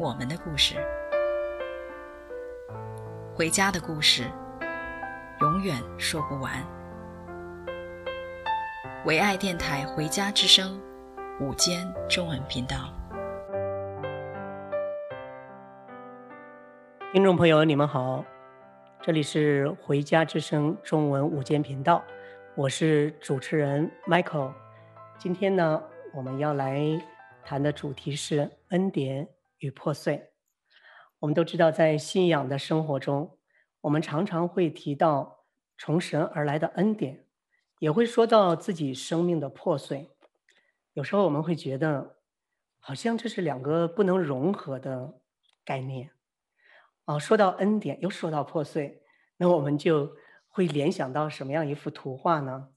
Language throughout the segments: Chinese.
我们的故事，回家的故事，永远说不完。唯爱电台《回家之声》午间中文频道，听众朋友，你们好，这里是《回家之声》中文午间频道，我是主持人 Michael。今天呢，我们要来谈的主题是恩典与破碎，我们都知道，在信仰的生活中，我们常常会提到从神而来的恩典，也会说到自己生命的破碎。有时候我们会觉得，好像这是两个不能融合的概念。啊，说到恩典，又说到破碎，那我们就会联想到什么样一幅图画呢？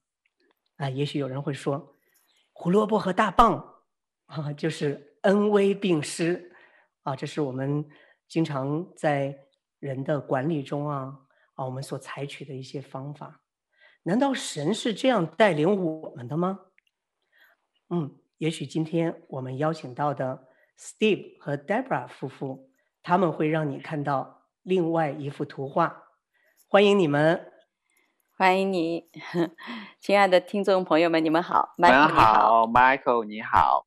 啊，也许有人会说，胡萝卜和大棒，啊，就是恩威并施。啊，这是我们经常在人的管理中啊啊，我们所采取的一些方法。难道神是这样带领我们的吗？嗯，也许今天我们邀请到的 Steve 和 Deborah 夫妇，他们会让你看到另外一幅图画。欢迎你们，欢迎你，亲爱的听众朋友们，你们好，Michael 你好，Michael 你好，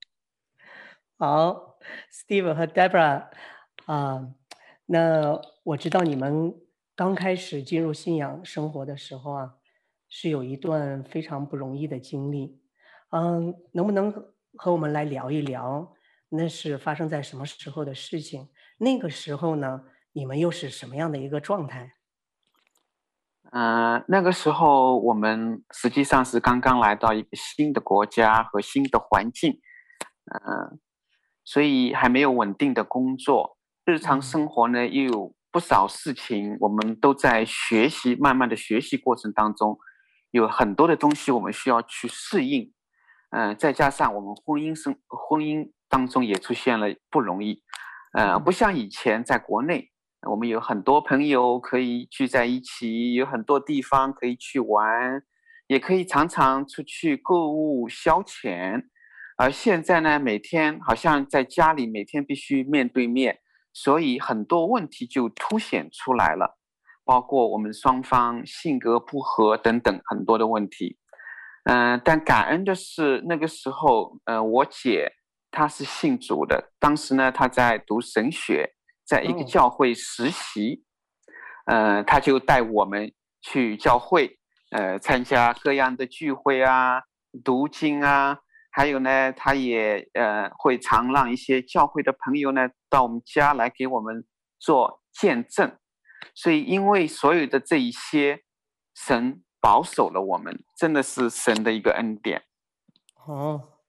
好。Steve 和 Deborah 啊，那我知道你们刚开始进入信仰生活的时候啊，是有一段非常不容易的经历。嗯，能不能和我们来聊一聊，那是发生在什么时候的事情？那个时候呢，你们又是什么样的一个状态？嗯、那个时候我们实际上是刚刚来到一个新的国家和新的环境，嗯、所以还没有稳定的工作，日常生活呢又有不少事情，我们都在学习，慢慢的学习过程当中，有很多的东西我们需要去适应，嗯、呃，再加上我们婚姻生婚姻当中也出现了不容易，呃，不像以前在国内，我们有很多朋友可以聚在一起，有很多地方可以去玩，也可以常常出去购物消遣。而现在呢，每天好像在家里，每天必须面对面，所以很多问题就凸显出来了，包括我们双方性格不合等等很多的问题。嗯、呃，但感恩的是那个时候，呃，我姐她是信主的，当时呢她在读神学，在一个教会实习，嗯、呃，她就带我们去教会，呃，参加各样的聚会啊，读经啊。还有呢，他也呃会常让一些教会的朋友呢到我们家来给我们做见证，所以因为所有的这一些，神保守了我们，真的是神的一个恩典。哦，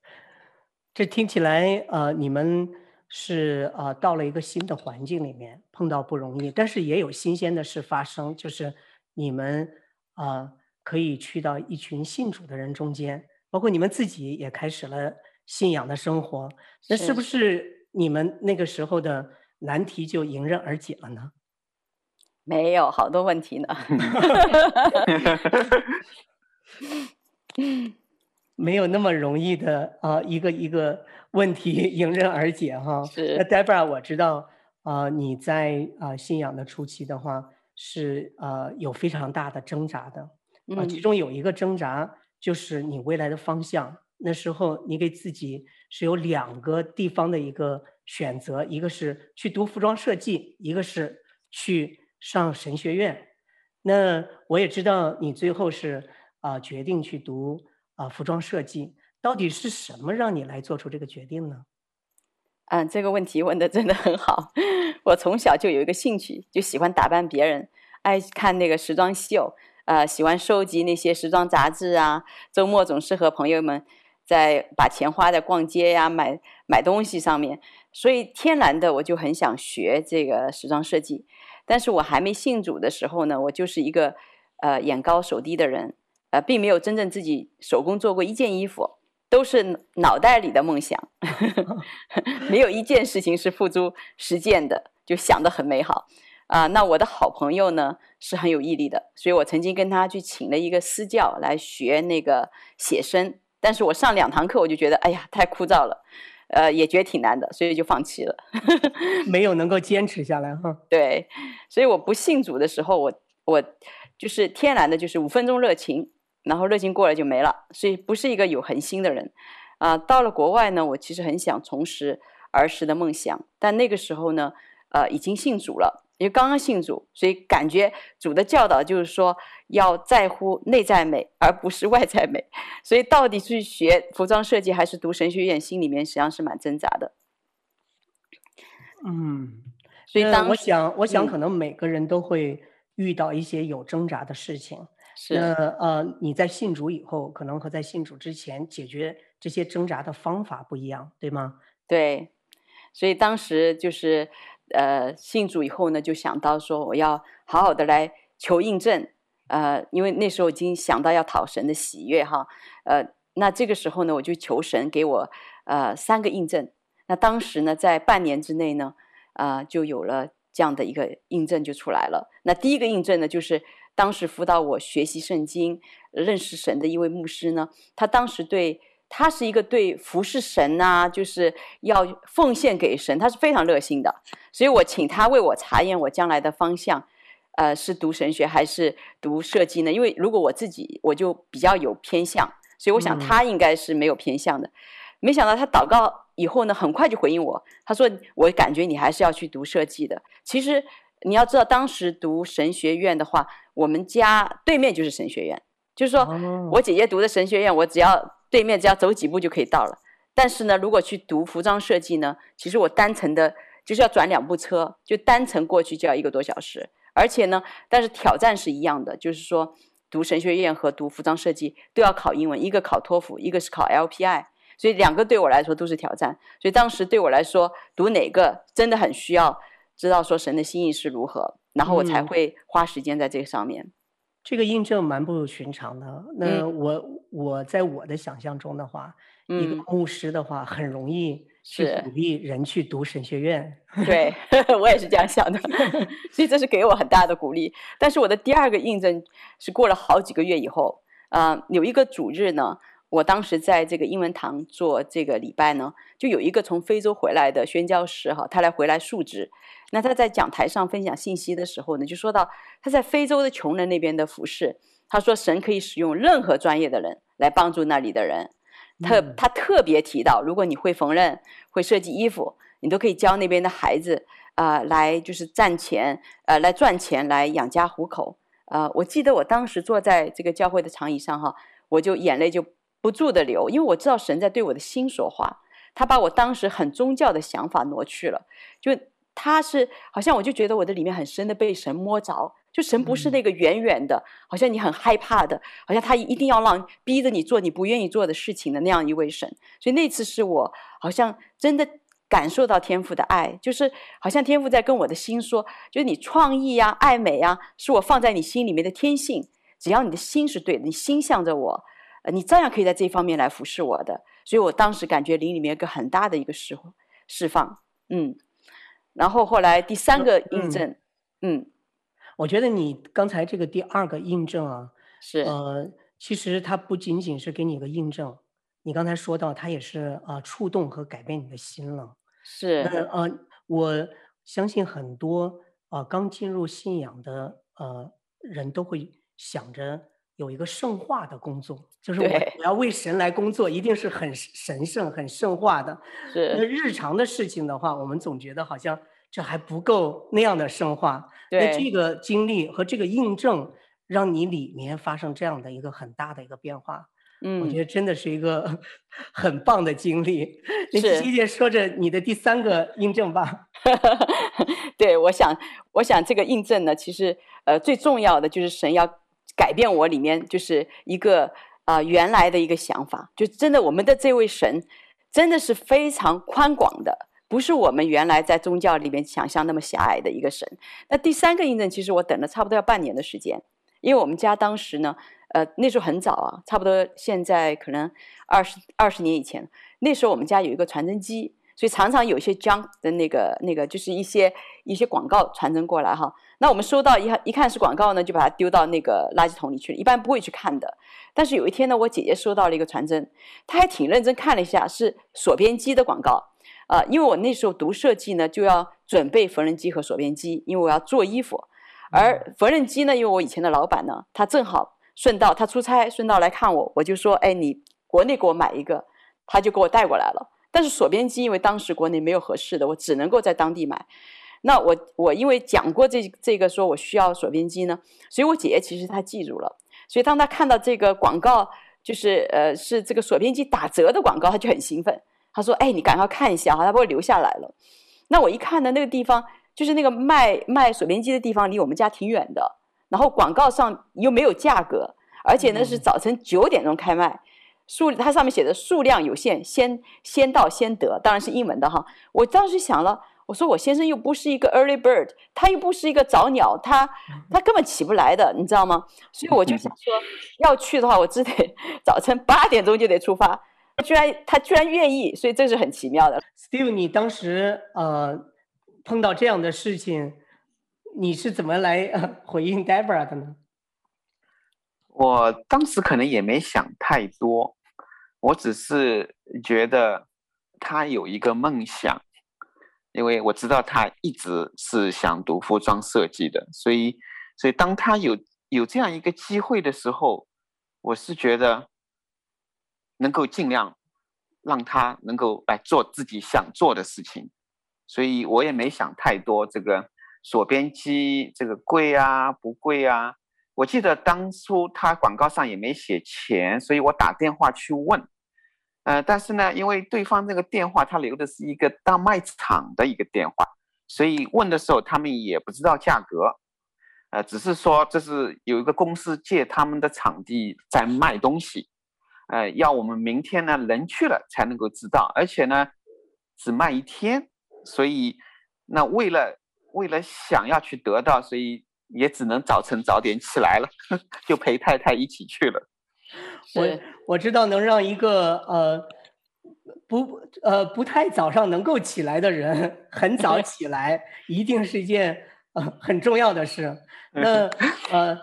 这听起来呃你们是呃到了一个新的环境里面，碰到不容易，但是也有新鲜的事发生，就是你们啊、呃、可以去到一群信主的人中间。包括你们自己也开始了信仰的生活，那是不是你们那个时候的难题就迎刃而解了呢？没有，好多问题呢。没有那么容易的啊，一个一个问题 迎刃而解哈。是。那 Deborah，我知道啊，你在啊信仰的初期的话是啊有非常大的挣扎的啊，其中有一个挣扎。就是你未来的方向。那时候你给自己是有两个地方的一个选择，一个是去读服装设计，一个是去上神学院。那我也知道你最后是啊、决定去读啊、服装设计。到底是什么让你来做出这个决定呢？嗯，这个问题问得真的很好。我从小就有一个兴趣，就喜欢打扮别人，爱看那个时装秀。呃，喜欢收集那些时装杂志啊，周末总是和朋友们在把钱花在逛街呀、买买东西上面，所以天然的我就很想学这个时装设计。但是我还没信主的时候呢，我就是一个呃眼高手低的人，呃，并没有真正自己手工做过一件衣服，都是脑袋里的梦想，没有一件事情是付诸实践的，就想得很美好。啊、呃，那我的好朋友呢是很有毅力的，所以我曾经跟他去请了一个私教来学那个写生，但是我上两堂课我就觉得，哎呀，太枯燥了，呃，也觉得挺难的，所以就放弃了，没有能够坚持下来哈。对，所以我不信主的时候，我我就是天然的，就是五分钟热情，然后热情过了就没了，所以不是一个有恒心的人。啊、呃，到了国外呢，我其实很想重拾儿时的梦想，但那个时候呢，呃，已经信主了。因为刚刚信主，所以感觉主的教导就是说要在乎内在美，而不是外在美。所以到底去学服装设计还是读神学院，心里面实际上是蛮挣扎的。嗯，所以当我想，我想可能每个人都会遇到一些有挣扎的事情。是。那呃，你在信主以后，可能和在信主之前解决这些挣扎的方法不一样，对吗？对。所以当时就是。呃，信主以后呢，就想到说我要好好的来求印证，呃，因为那时候已经想到要讨神的喜悦哈，呃，那这个时候呢，我就求神给我呃三个印证。那当时呢，在半年之内呢，啊、呃，就有了这样的一个印证就出来了。那第一个印证呢，就是当时辅导我学习圣经、认识神的一位牧师呢，他当时对。他是一个对服侍神呐、啊，就是要奉献给神，他是非常热心的。所以我请他为我查验我将来的方向，呃，是读神学还是读设计呢？因为如果我自己我就比较有偏向，所以我想他应该是没有偏向的。嗯、没想到他祷告以后呢，很快就回应我，他说：“我感觉你还是要去读设计的。”其实你要知道，当时读神学院的话，我们家对面就是神学院，就是说我姐姐读的神学院，我只要。对面只要走几步就可以到了，但是呢，如果去读服装设计呢，其实我单程的就是要转两部车，就单程过去就要一个多小时，而且呢，但是挑战是一样的，就是说读神学院和读服装设计都要考英文，一个考托福，一个是考 LPI，所以两个对我来说都是挑战，所以当时对我来说读哪个真的很需要知道说神的心意是如何，然后我才会花时间在这个上面。嗯这个印证蛮不寻常的。那我、嗯、我在我的想象中的话，嗯、一个牧师的话很容易去鼓励人去读神学院。对，我也是这样想的，所以这是给我很大的鼓励。但是我的第二个印证是过了好几个月以后，啊、呃，有一个主日呢。我当时在这个英文堂做这个礼拜呢，就有一个从非洲回来的宣教师哈，他来回来述职。那他在讲台上分享信息的时候呢，就说到他在非洲的穷人那边的服饰。他说神可以使用任何专业的人来帮助那里的人。特他特别提到，如果你会缝纫、会设计衣服，你都可以教那边的孩子啊、呃，来就是赚钱，呃，来赚钱来养家糊口。呃，我记得我当时坐在这个教会的长椅上哈，我就眼泪就。不住的流，因为我知道神在对我的心说话，他把我当时很宗教的想法挪去了，就他是好像我就觉得我的里面很深的被神摸着，就神不是那个远远的，好像你很害怕的，好像他一定要让逼着你做你不愿意做的事情的那样一位神，所以那次是我好像真的感受到天赋的爱，就是好像天赋在跟我的心说，就是你创意呀、爱美呀，是我放在你心里面的天性，只要你的心是对的，你心向着我。呃，你照样可以在这方面来服侍我的，所以我当时感觉灵里面有个很大的一个释释放，嗯，然后后来第三个印证，嗯，嗯，我觉得你刚才这个第二个印证啊，是。呃，其实它不仅仅是给你一个印证，你刚才说到它也是啊、呃、触动和改变你的心了，是，呃，我相信很多啊、呃、刚进入信仰的呃人都会想着。有一个圣化的工作，就是我我要为神来工作，一定是很神圣、很圣化的。是。那日常的事情的话，我们总觉得好像这还不够那样的圣化。对。那这个经历和这个印证，让你里面发生这样的一个很大的一个变化。嗯。我觉得真的是一个 很棒的经历。是。你继续说着你的第三个印证吧。对，我想，我想这个印证呢，其实呃最重要的就是神要。改变我里面就是一个啊、原来的一个想法，就真的我们的这位神真的是非常宽广的，不是我们原来在宗教里面想象那么狭隘的一个神。那第三个印证，其实我等了差不多要半年的时间，因为我们家当时呢，呃，那时候很早啊，差不多现在可能二十二十年以前，那时候我们家有一个传真机。所以常常有一些 junk 的那个那个，就是一些一些广告传真过来哈。那我们收到一一看是广告呢，就把它丢到那个垃圾桶里去了，一般不会去看的。但是有一天呢，我姐姐收到了一个传真，她还挺认真看了一下，是锁边机的广告啊、呃。因为我那时候读设计呢，就要准备缝纫机和锁边机，因为我要做衣服。而缝纫机呢，因为我以前的老板呢，他正好顺道他出差顺道来看我，我就说，哎，你国内给我买一个，他就给我带过来了。但是锁边机，因为当时国内没有合适的，我只能够在当地买。那我我因为讲过这这个说我需要锁边机呢，所以我姐姐其实她记住了。所以当她看到这个广告，就是呃是这个锁边机打折的广告，她就很兴奋。她说：“哎，你赶快看一下哈，她把我留下来了。”那我一看呢，那个地方就是那个卖卖锁边机的地方，离我们家挺远的。然后广告上又没有价格，而且呢是早晨九点钟开卖。数它上面写的数量有限，先先到先得，当然是英文的哈。我当时想了，我说我先生又不是一个 early bird，他又不是一个早鸟，他他根本起不来的，你知道吗？所以我就想说，要去的话，我只得 早晨八点钟就得出发。他居然他居然愿意，所以这是很奇妙的。Steve，你当时呃碰到这样的事情，你是怎么来呃 回应 Deborah 的呢？我当时可能也没想太多。我只是觉得他有一个梦想，因为我知道他一直是想读服装设计的，所以，所以当他有有这样一个机会的时候，我是觉得能够尽量让他能够来做自己想做的事情，所以我也没想太多。这个锁边机这个贵啊不贵啊？我记得当初他广告上也没写钱，所以我打电话去问，呃，但是呢，因为对方那个电话他留的是一个大卖场的一个电话，所以问的时候他们也不知道价格，呃，只是说这是有一个公司借他们的场地在卖东西，呃，要我们明天呢人去了才能够知道，而且呢只卖一天，所以那为了为了想要去得到，所以。也只能早晨早点起来了，就陪太太一起去了。我我知道能让一个呃不呃不太早上能够起来的人很早 起来，一定是一件呃很重要的事。那呃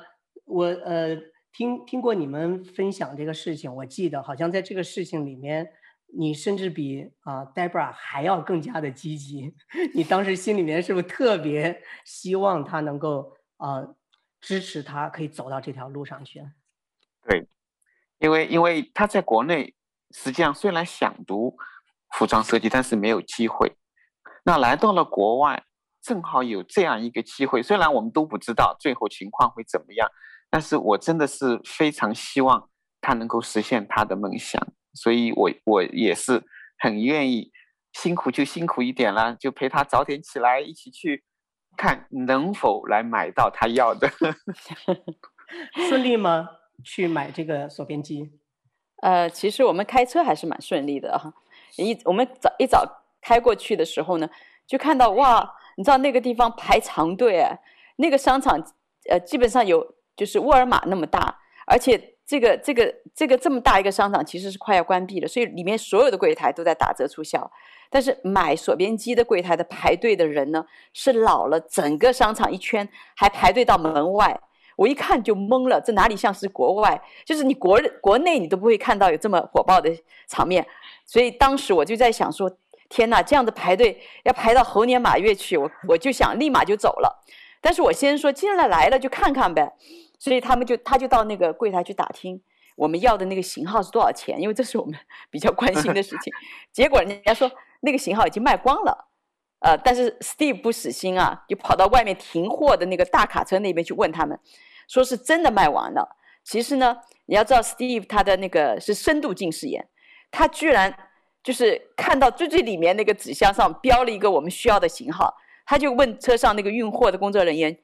我呃听听过你们分享这个事情，我记得好像在这个事情里面，你甚至比啊、呃、Deborah 还要更加的积极。你当时心里面是不是特别希望他能够？啊、呃，支持他可以走到这条路上去。对，因为因为他在国内实际上虽然想读服装设计，但是没有机会。那来到了国外，正好有这样一个机会。虽然我们都不知道最后情况会怎么样，但是我真的是非常希望他能够实现他的梦想。所以我我也是很愿意辛苦就辛苦一点了，就陪他早点起来，一起去。看能否来买到他要的，顺利吗？去买这个锁边机？呃，其实我们开车还是蛮顺利的哈。一我们早一早开过去的时候呢，就看到哇，你知道那个地方排长队，那个商场呃基本上有就是沃尔玛那么大，而且这个这个这个这么大一个商场其实是快要关闭了，所以里面所有的柜台都在打折促销。但是买锁边机的柜台的排队的人呢，是老了整个商场一圈，还排队到门外。我一看就懵了，这哪里像是国外？就是你国国内你都不会看到有这么火爆的场面。所以当时我就在想说，天哪，这样的排队要排到猴年马月去，我我就想立马就走了。但是我先说，既然来了就看看呗。所以他们就他就到那个柜台去打听我们要的那个型号是多少钱，因为这是我们 比较关心的事情。结果人家说。那个型号已经卖光了，呃，但是 Steve 不死心啊，就跑到外面停货的那个大卡车那边去问他们，说是真的卖完了。其实呢，你要知道 Steve 他的那个是深度近视眼，他居然就是看到最最里面那个纸箱上标了一个我们需要的型号，他就问车上那个运货的工作人员，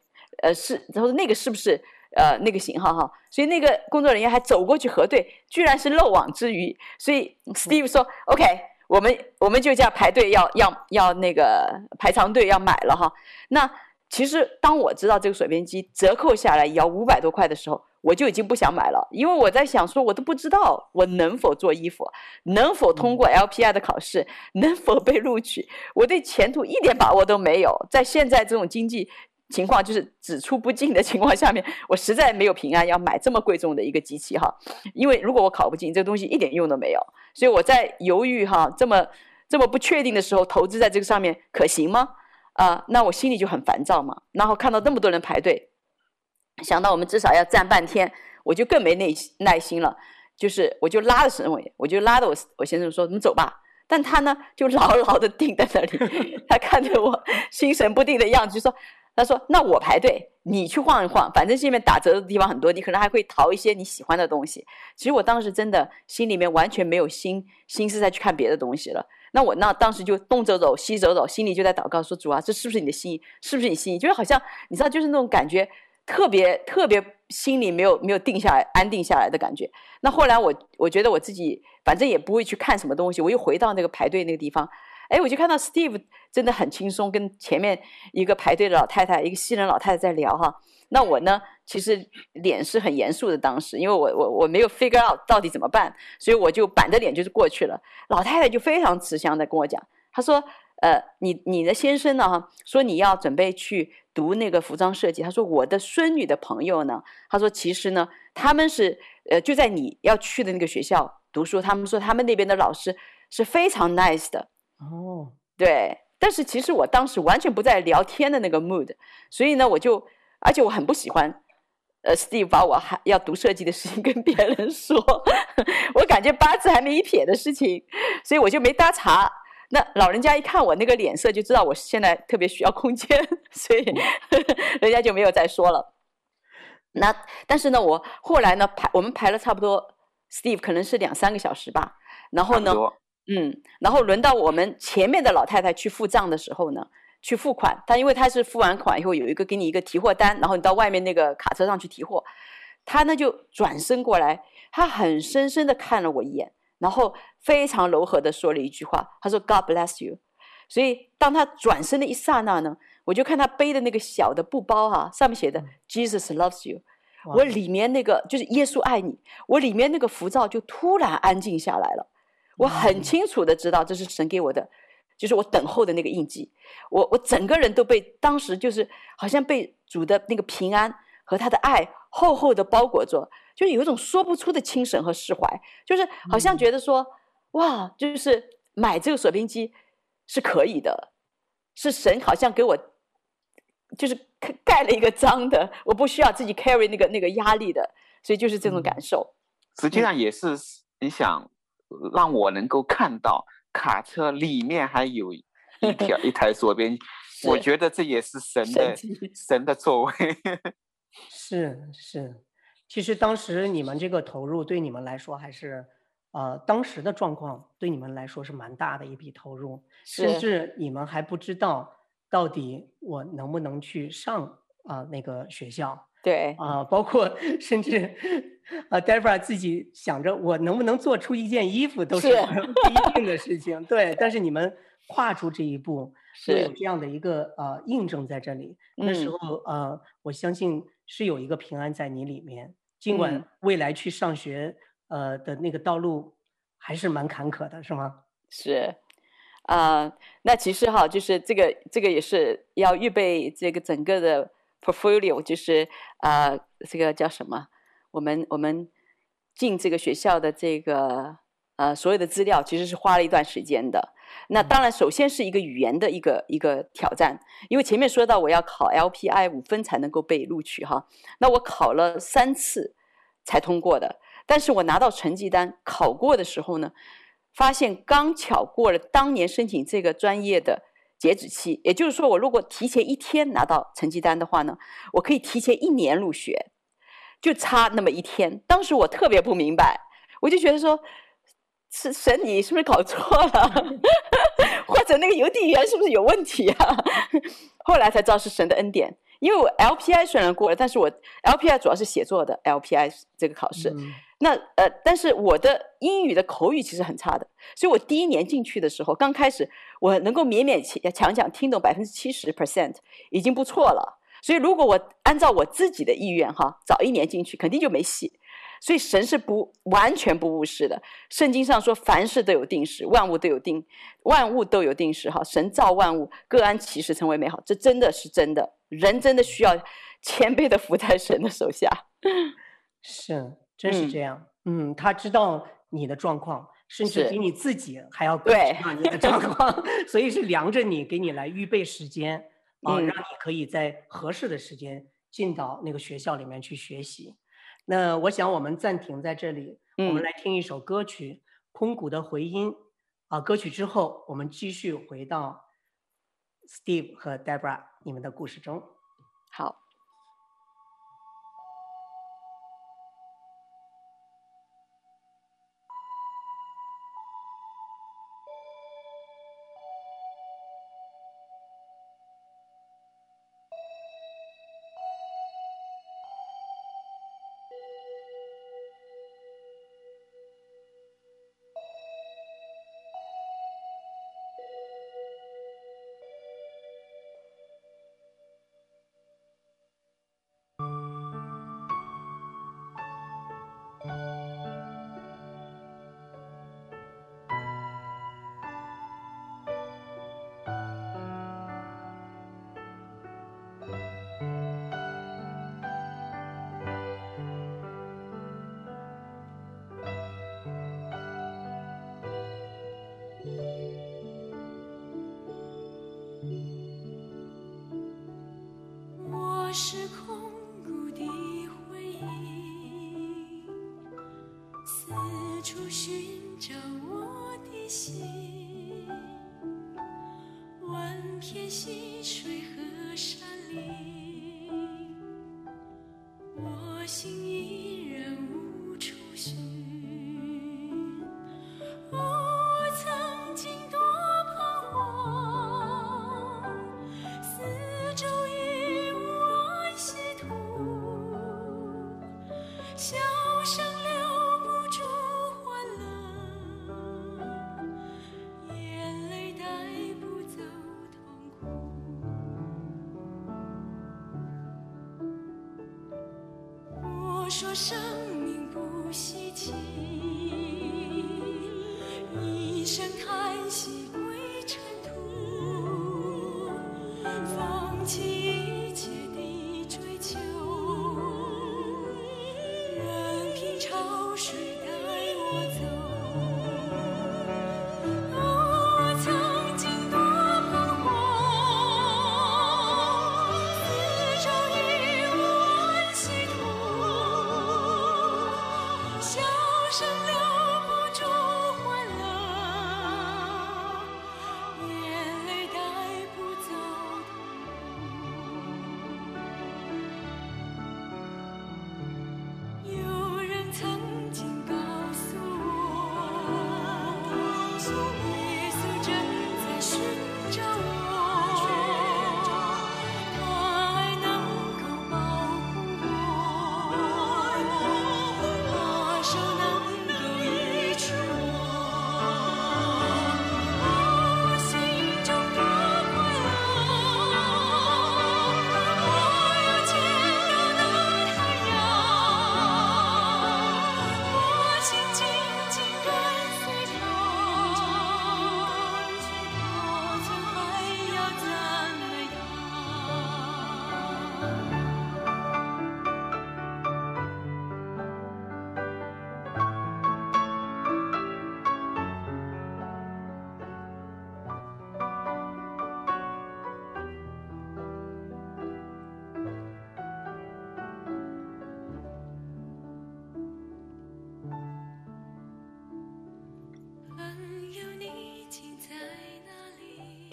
呃，是他说那个是不是呃那个型号哈，所以那个工作人员还走过去核对，居然是漏网之鱼。所以 Steve 说、：“OK，我们我们就这样排队要要要那个排长队要买了哈。”那其实当我知道这个水边机折扣下来也要五百多块的时候，我就已经不想买了，因为我在想说，我都不知道我能否做衣服，能否通过 LPI 的考试，能否被录取，我对前途一点把握都没有。在现在这种经济情况就是只出不进的情况下面，我实在没有平安要买这么贵重的一个机器哈。因为如果我考不进，这个东西一点用都没有。所以我在犹豫哈，这么这么不确定的时候，投资在这个上面可行吗？啊、那我心里就很烦躁嘛。然后看到那么多人排队。想到我们至少要站半天，我就更没耐耐心了。就是我就拉着沈伟，我就拉着我我先生说：“你走吧。”但他呢就牢牢的定在那里，他看着我心神不定的样子，就说：“他说那我排队，你去晃一晃，反正这边打折的地方很多，你可能还会淘一些你喜欢的东西。”其实我当时真的心里面完全没有心心思再去看别的东西了。那我那当时就东走走西走走，心里就在祷告说：“主啊，这是不是你的心意？是不是你心意？就是好像你知道，就是那种感觉。”特别特别心里没有没有定下来，安定下来的感觉。那后来我我觉得我自己反正也不会去看什么东西，我又回到那个排队那个地方，哎，我就看到 Steve 真的很轻松，跟前面一个排队的老太太，一个西人老太太在聊哈。那我呢，其实脸是很严肃的，当时因为我我我没有 figure out 到底怎么办，所以我就板着脸就是过去了。老太太就非常慈祥的跟我讲，她说。呃，你你的先生呢？哈，说你要准备去读那个服装设计。他说我的孙女的朋友呢，他说其实呢，他们是呃就在你要去的那个学校读书。他们说他们那边的老师是非常 nice 的。哦，对。但是其实我当时完全不在聊天的那个 mood，所以呢，我就而且我很不喜欢，呃，Steve 把我还要读设计的事情 跟别人说，我感觉八字还没一撇的事情，所以我就没搭茬。那老人家一看我那个脸色，就知道我现在特别需要空间，所以人家就没有再说了。那但是呢，我后来呢排我们排了差不多，Steve 可能是两三个小时吧。然后呢，嗯，然后轮到我们前面的老太太去付账的时候呢，去付款。她因为她是付完款以后有一个给你一个提货单，然后你到外面那个卡车上去提货。她呢就转身过来，她很深深的看了我一眼。然后非常柔和的说了一句话，她说 “God bless you”。所以当她转身的一刹那呢，我就看她背的那个小的布包哈、啊，上面写的 “Jesus loves you”。我里面那个就是耶稣爱你，我里面那个浮躁就突然安静下来了。我很清楚的知道这是神给我的，就是我等候的那个印记。我我整个人都被当时就是好像被主的那个平安和他的爱厚厚的包裹着。就有一种说不出的轻省和释怀，就是好像觉得说，嗯、哇，就是买这个水编机是可以的，是神好像给我就是盖了一个章的，我不需要自己 carry 那个那个压力的，所以就是这种感受。实际上也是你想让我能够看到卡车里面还有一条 一台水编机，我觉得这也是神的神，神的作为。是是。其实当时你们这个投入对你们来说还是，呃，当时的状况对你们来说是蛮大的一笔投入，甚至你们还不知道到底我能不能去上啊、呃、那个学校。对啊、呃，包括甚至啊、呃、Deborah 自己想着我能不能做出一件衣服都是不一定的事情。对，但是你们跨出这一步，是有这样的一个呃印证在这里。那时候呃，我相信是有一个平安在你里面。尽管未来去上学，呃的那个道路还是蛮坎坷的，是吗？是，啊、呃，那其实哈，就是这个这个也是要预备这个整个的 portfolio，就是啊、呃，这个叫什么？我们我们进这个学校的这个呃所有的资料，其实是花了一段时间的。那当然，首先是一个语言的一个一个挑战，因为前面说到我要考 LPI 五分才能够被录取哈，那我考了三次才通过的，但是我拿到成绩单考过的时候呢，发现刚巧过了当年申请这个专业的截止期，也就是说，我如果提前一天拿到成绩单的话呢，我可以提前一年入学，就差那么一天。当时我特别不明白，我就觉得说。是神，你是不是搞错了？或者那个邮递员是不是有问题啊？后来才知道是神的恩典，因为我 LPI 虽然过了，但是我 LPI 主要是写作的 LPI 这个考试。嗯、那呃，但是我的英语的口语其实很差的，所以我第一年进去的时候，刚开始我能够勉勉强强听懂百分之七十 percent 已经不错了。所以如果我按照我自己的意愿哈，早一年进去肯定就没戏。所以神是不完全不误事的。圣经上说，凡事都有定时，万物都有定，万物都有定时。哈，神造万物，各安其时成为美好，这真的是真的。人真的需要谦卑的服在神的手下。是，真是这样。嗯，嗯，他知道你的状况，甚至比你自己还要更知道你的状况，所以是量着你，给你来预备时间啊，让你可以在合适的时间进到那个学校里面去学习。那我想我们暂停在这里，嗯、我们来听一首歌曲《空谷的回音》啊。歌曲之后，我们继续回到 Steve 和 Deborah 你们的故事中。好。寻找我的心，万片溪水和山林。说声。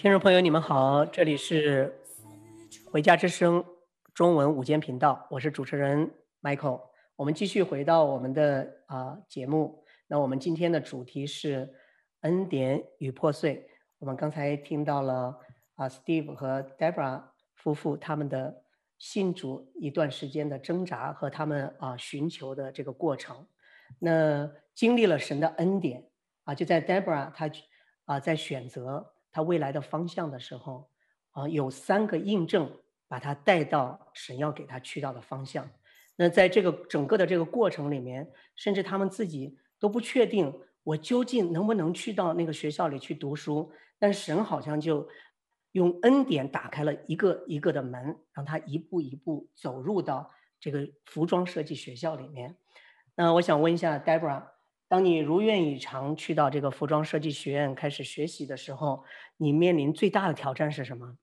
听众朋友，你们好，这里是《回家之声》中文午间频道，我是主持人 Michael。我们继续回到我们的啊、节目。那我们今天的主题是恩典与破碎。我们刚才听到了啊、呃、Steve 和 Debra 夫妇他们的信主一段时间的挣扎和他们啊寻求的这个过程。那经历了神的恩典啊，就在 Deborah 她啊在选择他未来的方向的时候啊，有三个印证把他带到神要给他去到的方向。那在这个整个的这个过程里面，甚至他们自己都不确定我究竟能不能去到那个学校里去读书，但神好像就用恩典打开了一个一个的门，让他一步一步走入到这个服装设计学校里面。那我想问一下 Debra。h 当你如愿以偿去到这个服装设计学院开始学习的时候，你面临最大的挑战是什么？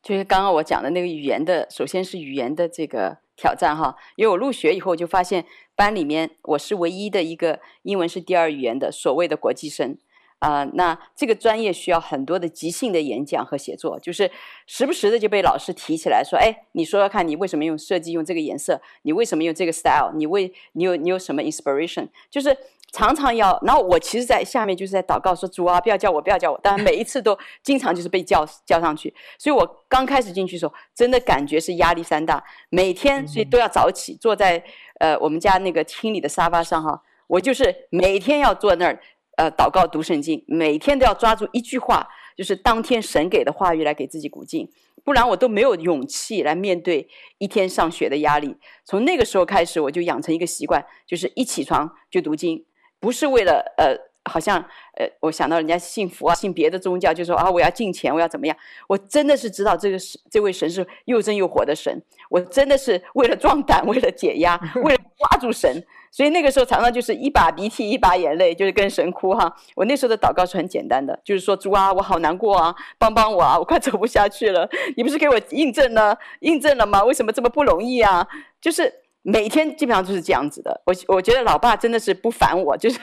就是刚刚我讲的那个语言的，首先是语言的这个挑战哈，因为我入学以后就发现班里面我是唯一的一个英文是第二语言的所谓的国际生。啊、呃，那这个专业需要很多的即兴的演讲和写作，就是时不时的就被老师提起来说，哎，你说说看，你为什么用设计用这个颜色？你为什么用这个 style？你为你有你有什么 inspiration？就是常常要，然后我其实在下面就是在祷告说，主啊，不要叫我，不要叫我，但每一次都经常就是被叫叫上去，所以我刚开始进去的时候，真的感觉是压力山大，每天所以都要早起，坐在呃我们家那个厅里的沙发上哈，我就是每天要坐那儿。呃，祷告读圣经，每天都要抓住一句话，就是当天神给的话语来给自己鼓劲，不然我都没有勇气来面对一天上学的压力。从那个时候开始，我就养成一个习惯，就是一起床就读经，不是为了呃，好像呃，我想到人家信佛啊，信别的宗教，就说啊，我要进钱，我要怎么样？我真的是知道这个是这位神是又真又活的神，我真的是为了壮胆，为了解压，为了抓住神。所以那个时候常常就是一把鼻涕一把眼泪，就是跟神哭哈。我那时候的祷告是很简单的，就是说主啊，我好难过啊，帮帮我啊，我快走不下去了。你不是给我印证了，印证了吗？为什么这么不容易啊？就是每天基本上就是这样子的。我我觉得老爸真的是不烦我，就是，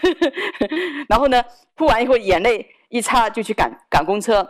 然后呢，哭完以后眼泪一擦就去赶赶公车，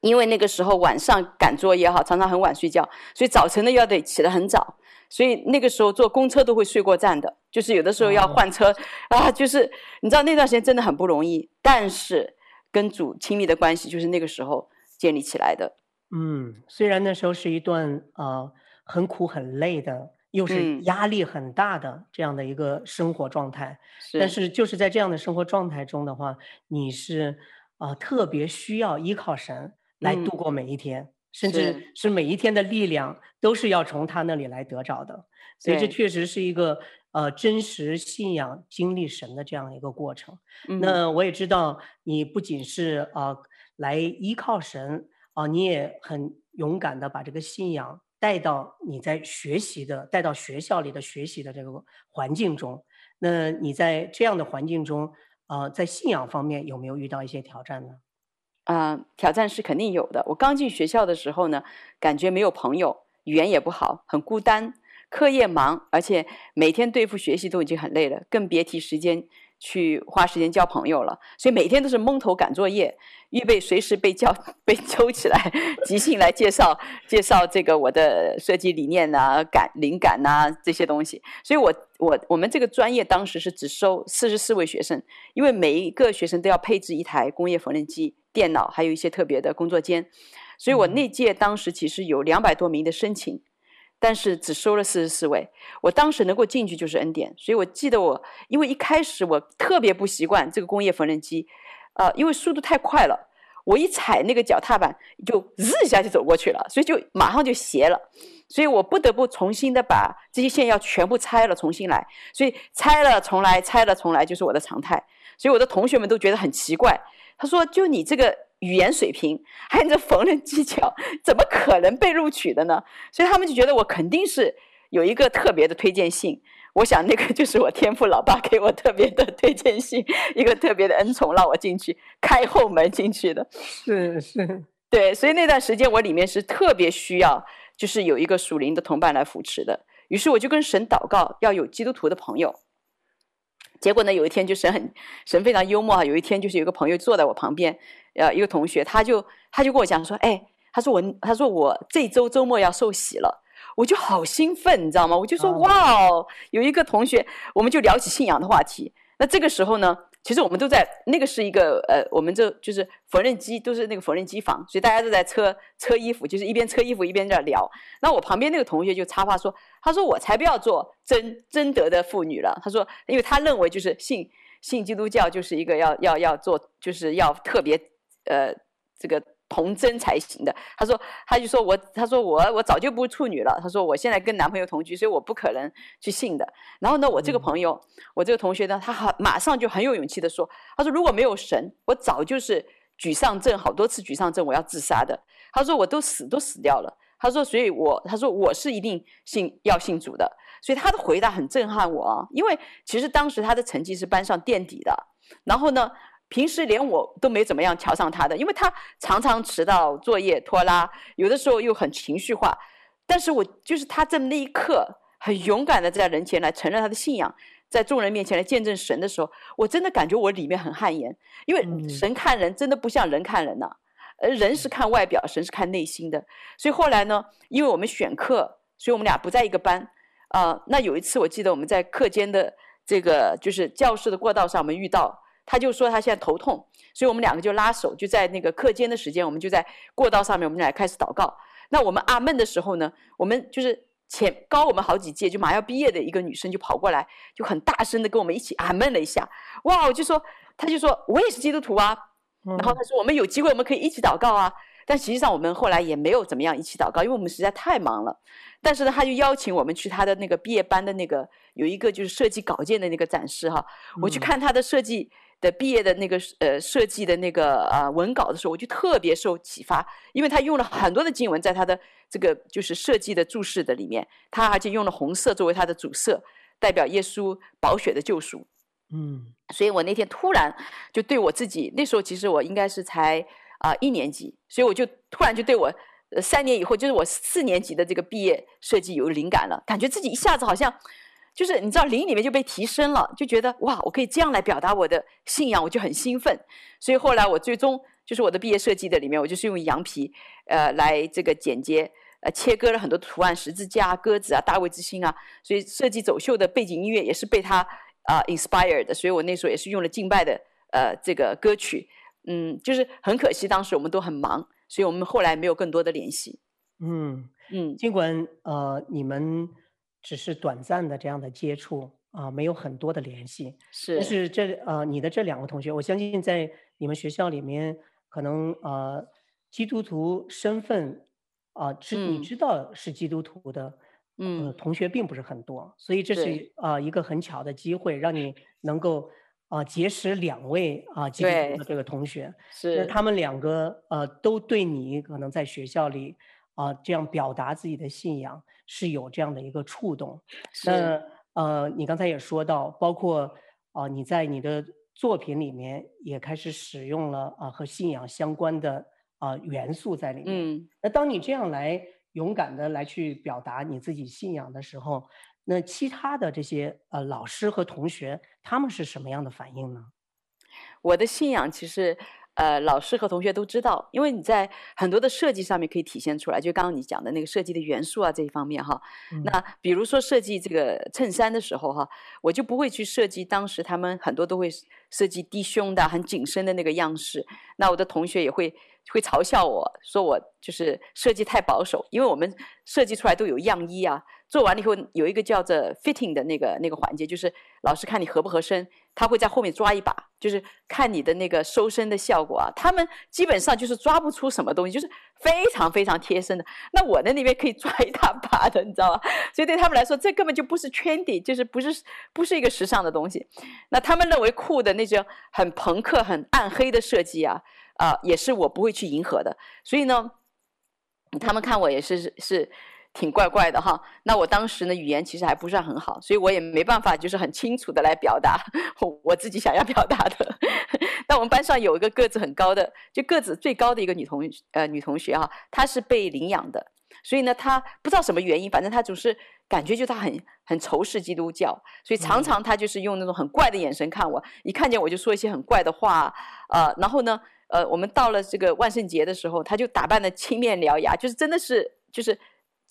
因为那个时候晚上赶作业哈，常常很晚睡觉，所以早晨呢要得起得很早。所以那个时候坐公车都会睡过站的，就是有的时候要换车、啊，就是你知道那段时间真的很不容易，但是跟主亲密的关系就是那个时候建立起来的。嗯，虽然那时候是一段呃很苦很累的，又是压力很大的这样的一个生活状态，嗯、但是。就是在这样的生活状态中的话，你是呃特别需要依靠神来度过每一天。嗯甚至是。每一天的力量都是要从他那里来得着的，所以这确实是一个呃真实信仰经历神的这样一个过程。嗯、那我也知道你不仅是呃来依靠神啊、呃，你也很勇敢的把这个信仰带到你在学习的带到学校里的学习的这个环境中。那你在这样的环境中呃，在信仰方面有没有遇到一些挑战呢？啊、呃，挑战是肯定有的。我刚进学校的时候呢，感觉没有朋友，语言也不好，很孤单，课业忙，而且每天对付学习都已经很累了，更别提时间去花时间交朋友了。所以每天都是蒙头赶作业，预备随时被叫 被抽起来，即兴来介绍介绍这个我的设计理念啊、感灵感呐、啊、这些东西。所以我我我们这个专业当时是只收四十四位学生，因为每一个学生都要配置一台工业缝纫机。电脑还有一些特别的工作间，所以我那届当时其实有两百多名的申请，但是只收了四十四位。我当时能够进去就是恩典，所以我记得我，因为一开始我特别不习惯这个工业缝纫机，呃，因为速度太快了，我一踩那个脚踏板就日一下就走过去了，所以就马上就斜了，所以我不得不重新的把这些线要全部拆了重新来，所以拆了重来，拆了重来就是我的常态，所以我的同学们都觉得很奇怪。他说：“就你这个语言水平，还有你这缝纫技巧，怎么可能被录取的呢？”所以他们就觉得我肯定是有一个特别的推荐信。我想那个就是我天赋老爸给我特别的推荐信，一个特别的恩宠，让我进去开后门进去的。是是，对，所以那段时间我里面是特别需要，就是有一个属灵的同伴来扶持的。于是我就跟神祷告，要有基督徒的朋友。结果呢，有一天就神很神非常幽默啊。有一天就是有个朋友坐在我旁边，呃，一个同学，他就他就跟我讲说，哎，他说我他说我这周周末要受洗了，我就好兴奋，你知道吗？我就说哇哦，有一个同学，我们就聊起信仰的话题。那这个时候呢，其实我们都在那个是一个呃，我们这就是缝纫机，都是那个缝纫机房，所以大家都在车车衣服，就是一边车衣服一边在聊。那我旁边那个同学就插话说：“他说我才不要做真真德的妇女了。”他说，因为他认为就是信信基督教就是一个要要要做，就是要特别呃这个。童真才行的，他说，他就说我，他说我，我早就不是处女了。他说我现在跟男朋友同居，所以我不可能去信的。然后呢，我这个朋友，嗯、我这个同学呢，他很马上就很有勇气的说，他说如果没有神，我早就是沮丧症，好多次沮丧症，我要自杀的。他说我都死都死掉了。他说，所以我他说我是一定信要信主的。所以他的回答很震撼我啊，因为其实当时他的成绩是班上垫底的。然后呢，平时连我都没怎么样瞧上他的，因为他常常迟到、作业拖拉，有的时候又很情绪化。但是我就是他在那一刻很勇敢的在人前来承认他的信仰，在众人面前来见证神的时候，我真的感觉我里面很汗颜，因为神看人真的不像人看人呐、啊，呃，人是看外表，神是看内心的。所以后来呢，因为我们选课，所以我们俩不在一个班啊、呃。那有一次我记得我们在课间的这个就是教室的过道上，我们遇到。他就说他现在头痛，所以我们两个就拉手，就在那个课间的时间，我们就在过道上面，我们俩开始祷告。那我们阿闷的时候呢，我们就是前高我们好几届，就马上要毕业的一个女生就跑过来，就很大声的跟我们一起阿闷了一下。哇，我就说，他就说我也是基督徒啊。然后他说我们有机会我们可以一起祷告啊。但实际上我们后来也没有怎么样一起祷告，因为我们实在太忙了。但是呢，他就邀请我们去他的那个毕业班的那个有一个就是设计稿件的那个展示哈，我去看他的设计。的毕业的那个呃设计的那个呃文稿的时候，我就特别受启发，因为他用了很多的经文在他的这个就是设计的注释的里面，他而且用了红色作为他的主色，代表耶稣宝血的救赎。嗯，所以我那天突然就对我自己，那时候其实我应该是才啊、呃、一年级，所以我就突然就对我呃三年以后就是我四年级的这个毕业设计有灵感了，感觉自己一下子好像。就是你知道灵里面就被提升了，就觉得哇，我可以这样来表达我的信仰，我就很兴奋。所以后来我最终就是我的毕业设计的里面，我就是用羊皮呃来这个剪接呃切割了很多图案，十字架、鸽子啊、大卫之星啊。所以设计走秀的背景音乐也是被他啊、呃、inspired 的。所以我那时候也是用了敬拜的呃这个歌曲。嗯，就是很可惜当时我们都很忙，所以我们后来没有更多的联系。嗯嗯，尽管呃你们。只是短暂的这样的接触啊，没有很多的联系。是，但是。这呃，你的这两个同学，我相信在你们学校里面，可能呃，基督徒身份啊，知、呃、你知道是基督徒的，嗯、呃，同学并不是很多，所以这是啊、呃、一个很巧的机会，让你能够啊、呃、结识两位啊、呃、基督徒的这个同学。是，他们两个呃都对你可能在学校里啊、呃、这样表达自己的信仰。是有这样的一个触动，那呃，你刚才也说到，包括啊、呃，你在你的作品里面也开始使用了啊、呃、和信仰相关的啊、呃、元素在里面。嗯，那当你这样来勇敢的来去表达你自己信仰的时候，那其他的这些呃老师和同学他们是什么样的反应呢？我的信仰其实。呃，老师和同学都知道，因为你在很多的设计上面可以体现出来，就刚刚你讲的那个设计的元素啊这一方面哈。嗯、那比如说设计这个衬衫的时候哈，我就不会去设计当时他们很多都会设计低胸的、很紧身的那个样式。那我的同学也会会嘲笑我说我就是设计太保守，因为我们设计出来都有样衣啊。做完了以后，有一个叫做 fitting 的那个那个环节，就是老师看你合不合身，他会在后面抓一把，就是看你的那个收身的效果啊。他们基本上就是抓不出什么东西，就是非常非常贴身的。那我的那边可以抓一大把的，你知道吧？所以对他们来说，这根本就不是 trendy，就是不是不是一个时尚的东西。那他们认为酷的那种很朋克、很暗黑的设计啊，啊、也是我不会去迎合的。所以呢，他们看我也是是。挺怪怪的哈，那我当时呢，语言其实还不算很好，所以我也没办法就是很清楚的来表达 我自己想要表达的。那我们班上有一个个子很高的，就个子最高的一个女同呃女同学哈，她是被领养的，所以呢，她不知道什么原因，反正她总是感觉就她很很仇视基督教，所以常常她就是用那种很怪的眼神看我，一看见我就说一些很怪的话，呃，然后呢，呃，我们到了这个万圣节的时候，她就打扮的青面獠牙，就是真的是就是。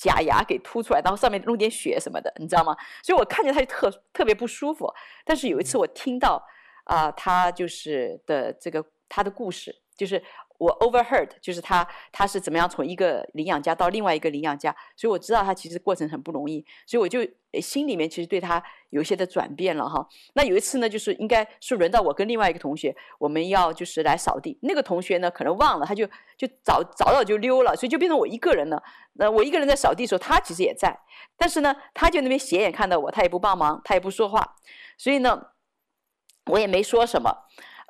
假牙给凸出来，然后上面弄点血什么的，你知道吗？所以我看见他就特特别不舒服。但是有一次我听到，啊、呃，他就是的这个他的故事，就是。我 overheard，就是他他是怎么样从一个领养家到另外一个领养家，所以我知道他其实过程很不容易，所以我就心里面其实对他有一些的转变了哈。那有一次呢，就是应该是轮到我跟另外一个同学，我们要就是来扫地，那个同学呢可能忘了，他就就早早早就溜了，所以就变成我一个人了。那我一个人在扫地的时候，他其实也在，但是呢，他就那边斜眼看到我，他也不帮忙，他也不说话，所以呢，我也没说什么。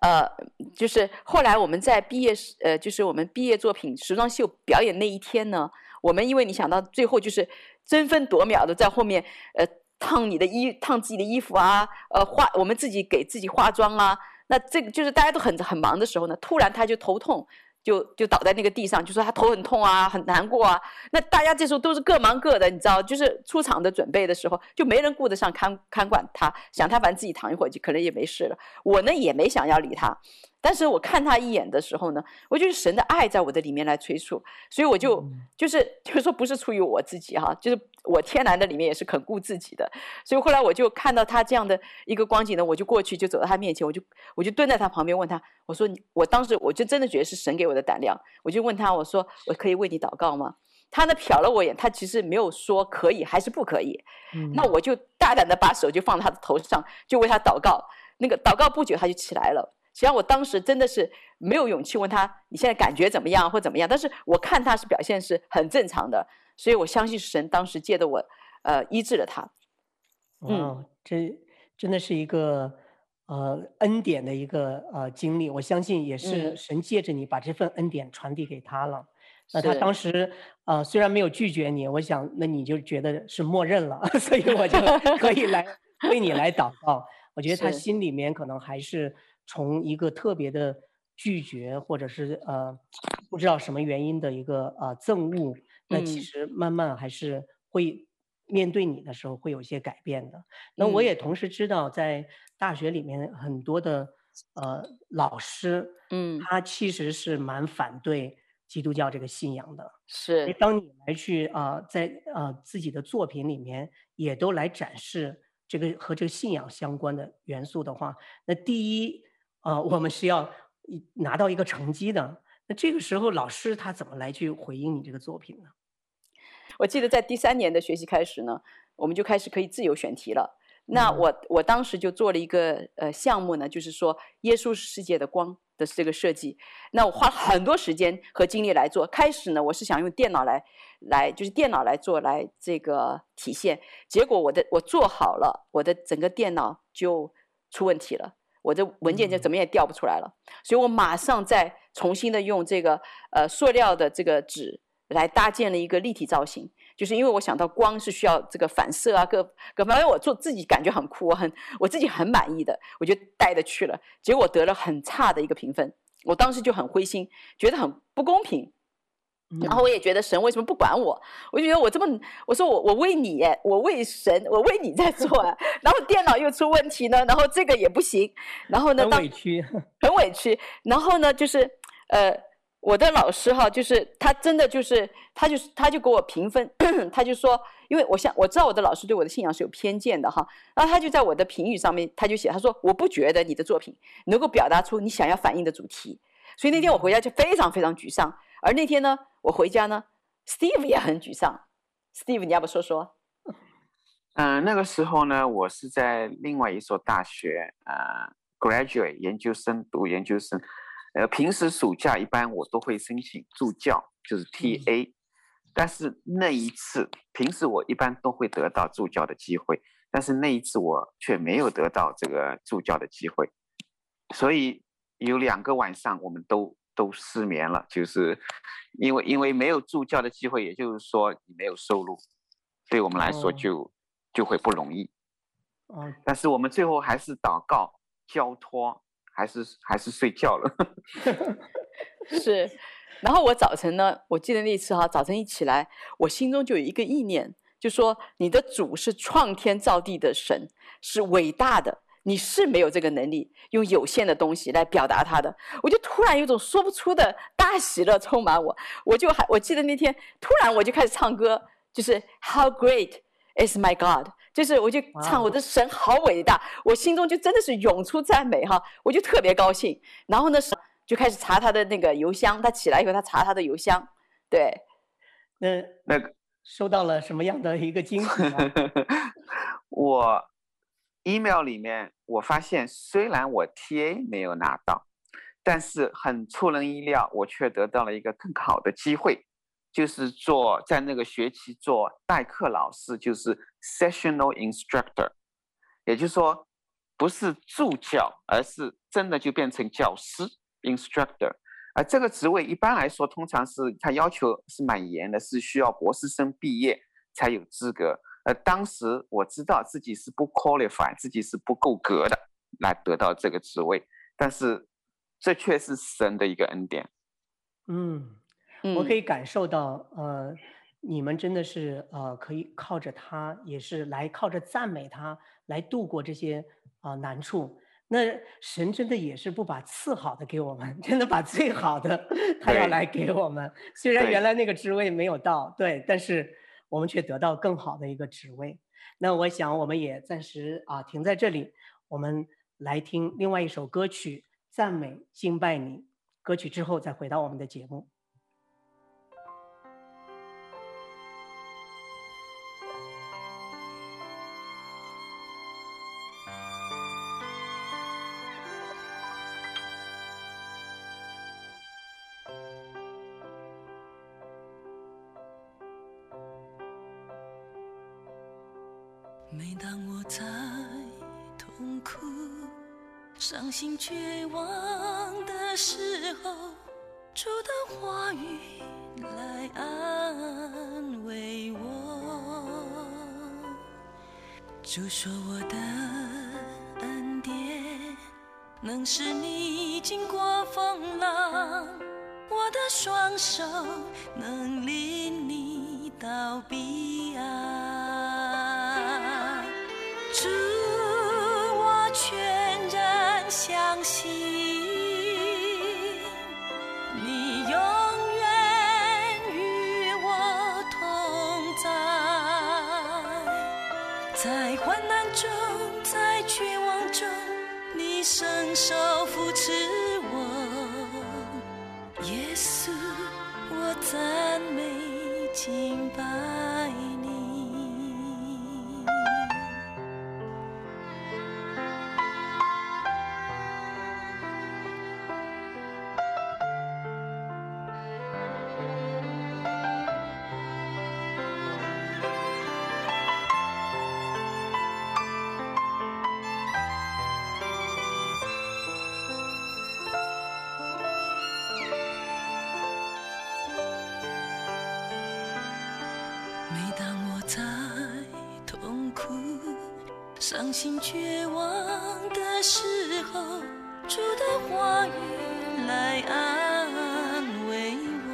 呃，就是后来我们在毕业时，呃，就是我们毕业作品时装秀表演那一天呢，我们因为你想到最后就是争分夺秒的在后面，呃，烫你的衣，烫自己的衣服啊，呃，化我们自己给自己化妆啊，那这个就是大家都很很忙的时候呢，突然他就头痛。就就倒在那个地上，就说他头很痛啊，很难过啊。那大家这时候都是各忙各的，你知道，就是出场的准备的时候，就没人顾得上看看管他，想他反正自己躺一会儿就可能也没事了。我呢也没想要理他。但是我看他一眼的时候呢，我就是神的爱在我的里面来催促，所以我就就是 就是说不是出于我自己哈，就是我天然的里面也是肯顾自己的，所以后来我就看到他这样的一个光景呢，我就过去就走到他面前，我就我就蹲在他旁边问他，我说你，我当时我就真的觉得是神给我的胆量，我就问他，我说我可以为你祷告吗？他呢瞟了我一眼，他其实没有说可以还是不可以，那我就大胆的把手就放在他的头上，就为他祷告，那个祷告不久他就起来了。实际上，我当时真的是没有勇气问他你现在感觉怎么样或怎么样，但是我看他是表现是很正常的，所以我相信神当时借的我，呃，医治了他。嗯，哦、这真的是一个呃恩典的一个呃经历，我相信也是神借着你把这份恩典传递给他了。嗯、那他当时呃虽然没有拒绝你，我想那你就觉得是默认了，所以我就可以来为你来祷告。我觉得他心里面可能还是。从一个特别的拒绝，或者是呃不知道什么原因的一个呃憎恶，那其实慢慢还是会面对你的时候会有一些改变的。那我也同时知道，在大学里面很多的呃老师，嗯，他其实是蛮反对基督教这个信仰的。是，当你来去啊、呃，在呃自己的作品里面也都来展示这个和这个信仰相关的元素的话，那第一。啊、呃，我们是要拿到一个成绩的。那这个时候，老师他怎么来去回应你这个作品呢？我记得在第三年的学习开始呢，我们就开始可以自由选题了。那我我当时就做了一个呃项目呢，就是说耶稣是世界的光的这个设计。那我花了很多时间和精力来做。开始呢，我是想用电脑来来就是电脑来做来这个体现。结果我的我做好了，我的整个电脑就出问题了。我这文件就怎么也调不出来了，所以我马上再重新的用这个呃塑料的这个纸来搭建了一个立体造型，就是因为我想到光是需要这个反射啊，各各方面我做自己感觉很酷，我很我自己很满意的，我就带着去了，结果得了很差的一个评分，我当时就很灰心，觉得很不公平。然后我也觉得神为什么不管我？我就觉得我这么，我说我我为你，我为神，我为你在做啊。然后电脑又出问题呢，然后这个也不行。然后呢，很委屈，很委屈。然后呢，就是呃，我的老师哈，就是他真的就是，他就是他就给我评分，他就说，因为我想我知道我的老师对我的信仰是有偏见的哈。然后他就在我的评语上面，他就写，他说我不觉得你的作品能够表达出你想要反映的主题。所以那天我回家就非常非常沮丧。而那天呢，我回家呢，Steve 也很沮丧。Steve，你要不说说？嗯、呃，那个时候呢，我是在另外一所大学，呃，graduate 研究生读研究生。呃，平时暑假一般我都会申请助教，就是 TA。嗯、但是那一次，平时我一般都会得到助教的机会，但是那一次我却没有得到这个助教的机会，所以有两个晚上我们都。都失眠了，就是因为因为没有助教的机会，也就是说你没有收入，对我们来说就、oh. 就会不容易。Oh. 但是我们最后还是祷告交托，还是还是睡觉了。是，然后我早晨呢，我记得那次哈，早晨一起来，我心中就有一个意念，就说你的主是创天造地的神，是伟大的。你是没有这个能力用有限的东西来表达他的，我就突然有种说不出的大喜乐充满我，我就还我记得那天突然我就开始唱歌，就是 How great is my God，就是我就唱我的神好伟大，我心中就真的是涌出赞美哈，我就特别高兴。然后呢，就开始查他的那个邮箱，他起来以后他查他的邮箱，对，那那个收到了什么样的一个惊喜？我 email 里面我发现，虽然我 TA 没有拿到，但是很出人意料，我却得到了一个更好的机会。就是做在那个学期做代课老师，就是 sessional instructor，也就是说不是助教，而是真的就变成教师 instructor。而这个职位一般来说，通常是他要求是蛮严的，是需要博士生毕业才有资格。而当时我知道自己是不 qualify，自己是不够格的来得到这个职位，但是这却是神的一个恩典。嗯。我可以感受到，呃，你们真的是呃，可以靠着他，也是来靠着赞美他来度过这些啊、呃、难处。那神真的也是不把次好的给我们，真的把最好的 他要来给我们。虽然原来那个职位没有到，对，但是我们却得到更好的一个职位。那我想我们也暂时啊停在这里，我们来听另外一首歌曲赞美敬拜你。歌曲之后再回到我们的节目。绝望的时候，主的话语来安慰我。主说我的恩典能使你经过风浪，我的双手能领你到彼伸手扶持我耶稣我赞美敬拜。心绝望的时候，主的话语来安慰我。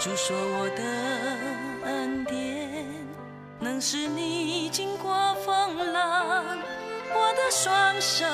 主说我的恩典能使你经过风浪，我的双手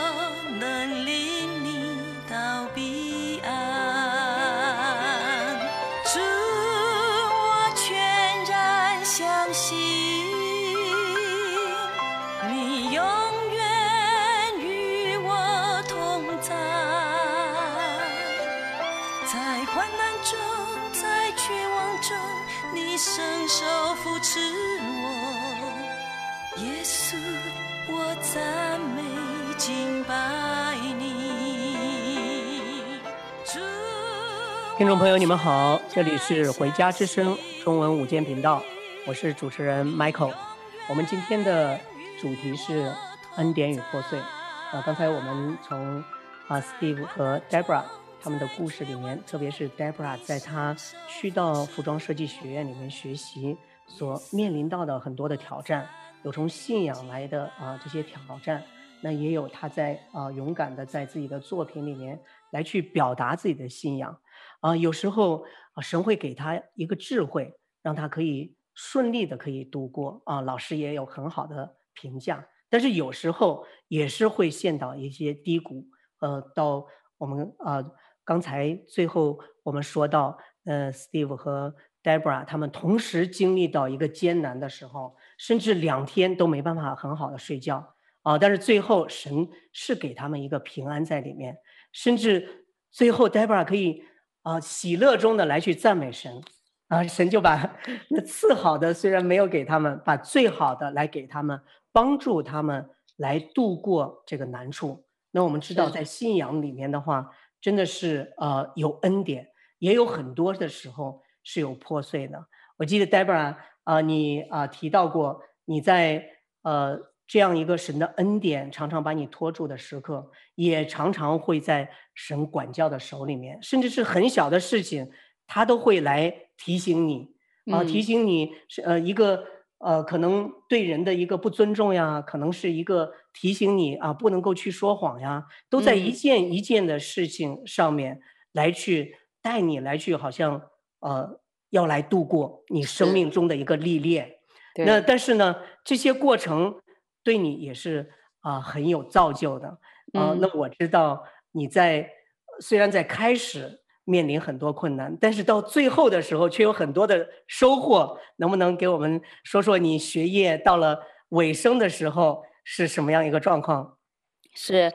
听众朋友，你们好，这里是回家之声中文午间频道，我是主持人 Michael。我们今天的主题是恩典与破碎。啊，刚才我们从啊 Steve 和 Deborah 他们的故事里面，特别是 Deborah 在他去到服装设计学院里面学习所面临到的很多的挑战，有从信仰来的啊这些挑战，那也有他在啊勇敢的在自己的作品里面来去表达自己的信仰。啊，有时候啊，神会给他一个智慧，让他可以顺利的可以度过啊。老师也有很好的评价，但是有时候也是会陷到一些低谷。呃，到我们啊，刚才最后我们说到，呃，Steve 和 Deborah 他们同时经历到一个艰难的时候，甚至两天都没办法很好的睡觉啊！但是最后神是给他们一个平安在里面，甚至最后 Deborah 可以啊喜乐中的来去赞美神啊，神就把那次好的虽然没有给他们，把最好的来给他们，帮助他们来度过这个难处。那我们知道，在信仰里面的话，真的是呃有恩典，也有很多的时候是有破碎的。我记得 Deborah 啊、呃，你啊、呃、提到过，你在呃这样一个神的恩典常常把你拖住的时刻，也常常会在神管教的手里面，甚至是很小的事情，他都会来提醒你啊、呃，提醒你是呃一个。呃，可能对人的一个不尊重呀，可能是一个提醒你啊，不能够去说谎呀，都在一件一件的事情上面来去带你来去，好像呃要来度过你生命中的一个历练。那但是呢，这些过程对你也是啊、呃、很有造就的啊、呃。那我知道你在虽然在开始。面临很多困难，但是到最后的时候却有很多的收获。能不能给我们说说你学业到了尾声的时候是什么样一个状况？是，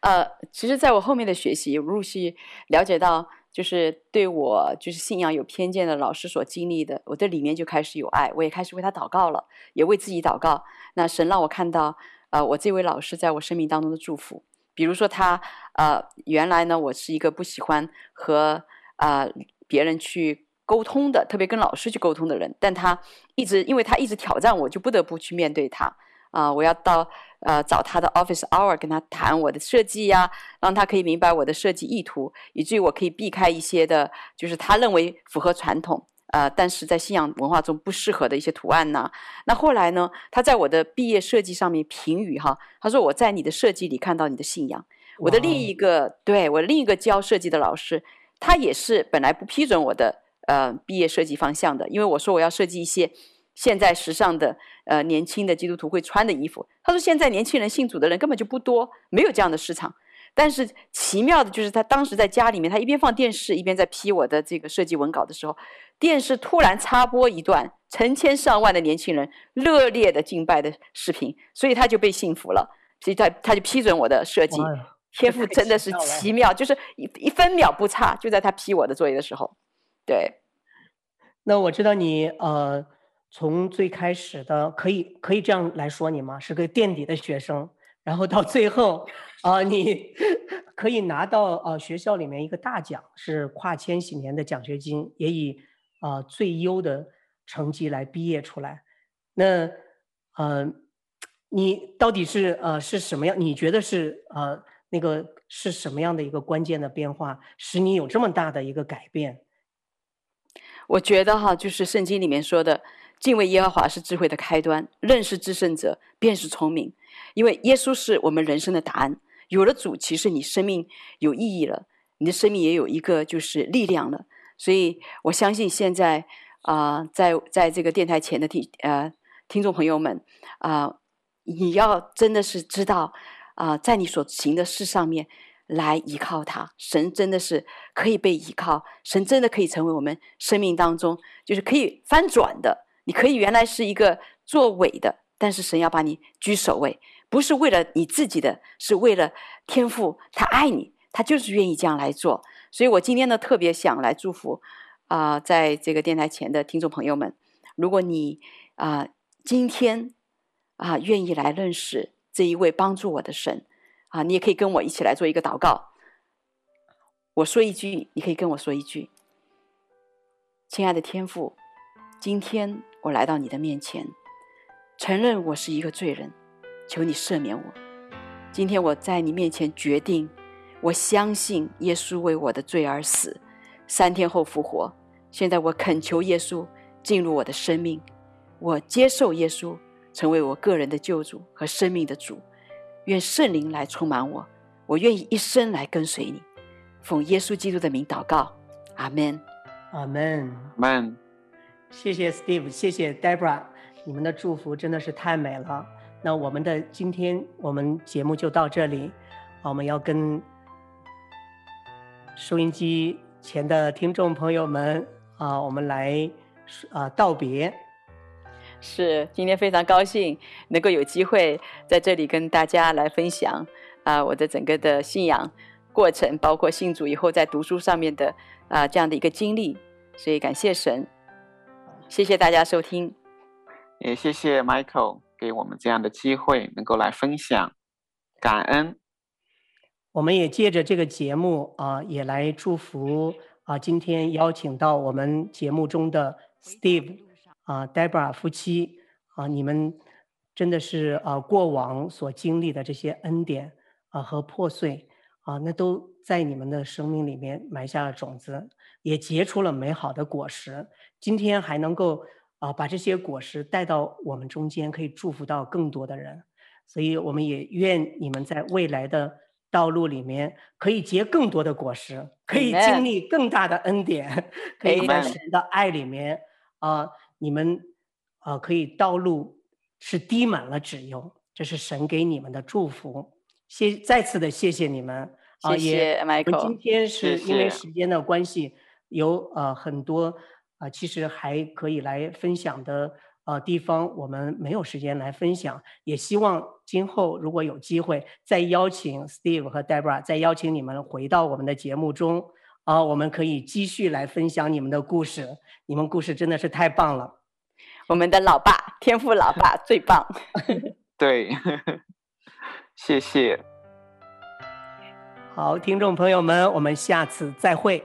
呃，其实在我后面的学习，陆续了解到，就是对我就是信仰有偏见的老师所经历的，我的里面就开始有爱，我也开始为他祷告了，也为自己祷告。那神让我看到，呃，我这位老师在我生命当中的祝福。比如说他，呃，原来呢，我是一个不喜欢和啊、呃、别人去沟通的，特别跟老师去沟通的人。但他一直，因为他一直挑战我，就不得不去面对他。啊、我要到呃找他的 office hour 跟他谈我的设计呀，让他可以明白我的设计意图，以至于我可以避开一些的，就是他认为符合传统。呃，但是在信仰文化中不适合的一些图案呢？那后来呢？他在我的毕业设计上面评语哈，他说我在你的设计里看到你的信仰。我的另一个对我另一个教设计的老师，他也是本来不批准我的呃毕业设计方向的，因为我说我要设计一些现在时尚的呃年轻的基督徒会穿的衣服。他说现在年轻人信主的人根本就不多，没有这样的市场。但是奇妙的就是，他当时在家里面，他一边放电视，一边在批我的这个设计文稿的时候，电视突然插播一段成千上万的年轻人热烈的敬拜的视频，所以他就被信服了，所以他他就批准我的设计。天赋真的是奇妙，就是一一分秒不差，就在他批我的作业的时候。对，那我知道你呃，从最开始的可以可以这样来说你吗？是个垫底的学生。然后到最后，啊、你 可以拿到呃学校里面一个大奖，是跨千禧年的奖学金，也以啊、最优的成绩来毕业出来。那呃，你到底是呃是什么样？你觉得是呃那个是什么样的一个关键的变化，使你有这么大的一个改变？我觉得哈，就是圣经里面说的，敬畏耶和华是智慧的开端，认识至圣者便是聪明。因为耶稣是我们人生的答案，有了主，其实你生命有意义了，你的生命也有一个就是力量了。所以我相信现在啊、在在这个电台前的听呃听众朋友们啊、你要真的是知道啊、在你所行的事上面来依靠他，神真的是可以被依靠，神真的可以成为我们生命当中就是可以翻转的。你可以原来是一个作伪的。但是神要把你居首位，不是为了你自己的，是为了天父，他爱你，他就是愿意这样来做。所以我今天呢，特别想来祝福啊、在这个电台前的听众朋友们，如果你啊、今天啊、愿意来认识这一位帮助我的神啊、你也可以跟我一起来做一个祷告。我说一句，你可以跟我说一句：亲爱的天父，今天我来到你的面前。承认我是一个罪人，求你赦免我。今天我在你面前决定，我相信耶稣为我的罪而死，三天后复活。现在我恳求耶稣进入我的生命，我接受耶稣成为我个人的救主和生命的主。愿圣灵来充满我，我愿意一生来跟随你。奉耶稣基督的名祷告，阿门，阿门，阿门。谢谢 Steve，谢谢 Deborah。你们的祝福真的是太美了。那我们的今天我们节目就到这里，我们要跟收音机前的听众朋友们啊，我们来啊道别。是，今天非常高兴能够有机会在这里跟大家来分享啊、我的整个的信仰过程，包括信主以后在读书上面的啊、这样的一个经历，所以感谢神，谢谢大家收听，也谢谢 Michael 给我们这样的机会能够来分享，感恩。我们也借着这个节目啊、呃，也来祝福啊、呃，今天邀请到我们节目中的 Steve。啊，Deborah 夫妻啊，你们真的是啊，过往所经历的这些恩典啊和破碎啊，那都在你们的生命里面埋下了种子，也结出了美好的果实。今天还能够啊把这些果实带到我们中间，可以祝福到更多的人。所以我们也愿你们在未来的道路里面可以结更多的果实，可以经历更大的恩典，可以在神的爱里面啊。你们啊、呃，可以道路是滴满了脂油，这是神给你们的祝福。谢，再次的谢谢你们啊！谢谢 Michael。今天是因为时间的关系，谢谢有呃很多啊、呃，其实还可以来分享的呃地方，我们没有时间来分享。也希望今后如果有机会，再邀请 Steve 和 Deborah，再邀请你们回到我们的节目中。啊，我们可以继续来分享你们的故事。你们故事真的是太棒了。我们的老爸，天赋老爸最棒。对，谢谢。好，听众朋友们，我们下次再会。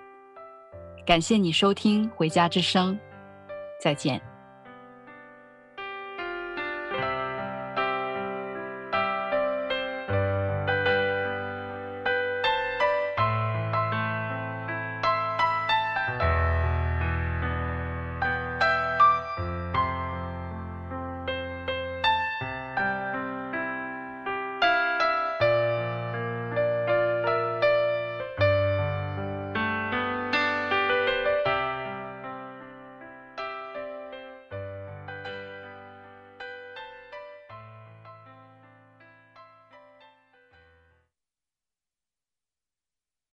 感谢你收听《回家之声》，再见。